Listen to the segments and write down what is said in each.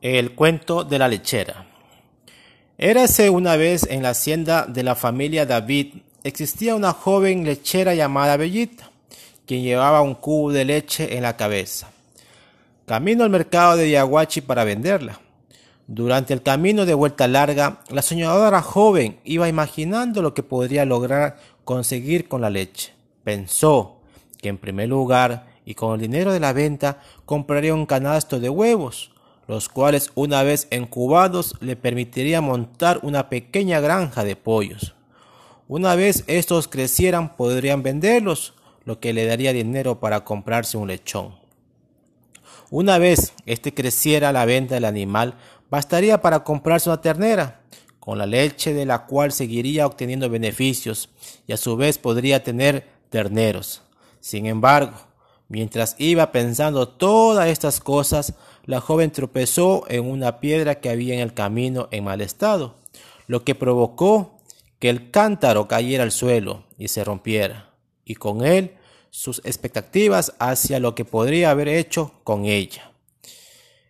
El cuento de la lechera. Érase una vez en la hacienda de la familia David existía una joven lechera llamada Bellita, quien llevaba un cubo de leche en la cabeza. Camino al mercado de Yaguachi para venderla. Durante el camino de vuelta larga, la soñadora joven iba imaginando lo que podría lograr conseguir con la leche. Pensó que en primer lugar y con el dinero de la venta compraría un canasto de huevos, los cuales una vez incubados le permitiría montar una pequeña granja de pollos. Una vez estos crecieran podrían venderlos, lo que le daría dinero para comprarse un lechón. Una vez este creciera la venta del animal, bastaría para comprarse una ternera, con la leche de la cual seguiría obteniendo beneficios y a su vez podría tener terneros. Sin embargo, mientras iba pensando todas estas cosas, la joven tropezó en una piedra que había en el camino en mal estado, lo que provocó que el cántaro cayera al suelo y se rompiera, y con él sus expectativas hacia lo que podría haber hecho con ella.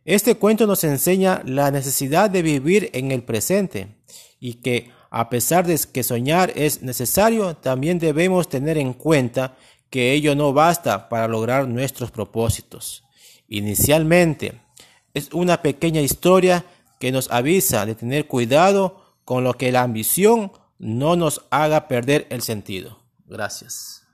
Este cuento nos enseña la necesidad de vivir en el presente y que a pesar de que soñar es necesario, también debemos tener en cuenta que ello no basta para lograr nuestros propósitos. Inicialmente, es una pequeña historia que nos avisa de tener cuidado con lo que la ambición no nos haga perder el sentido. Gracias.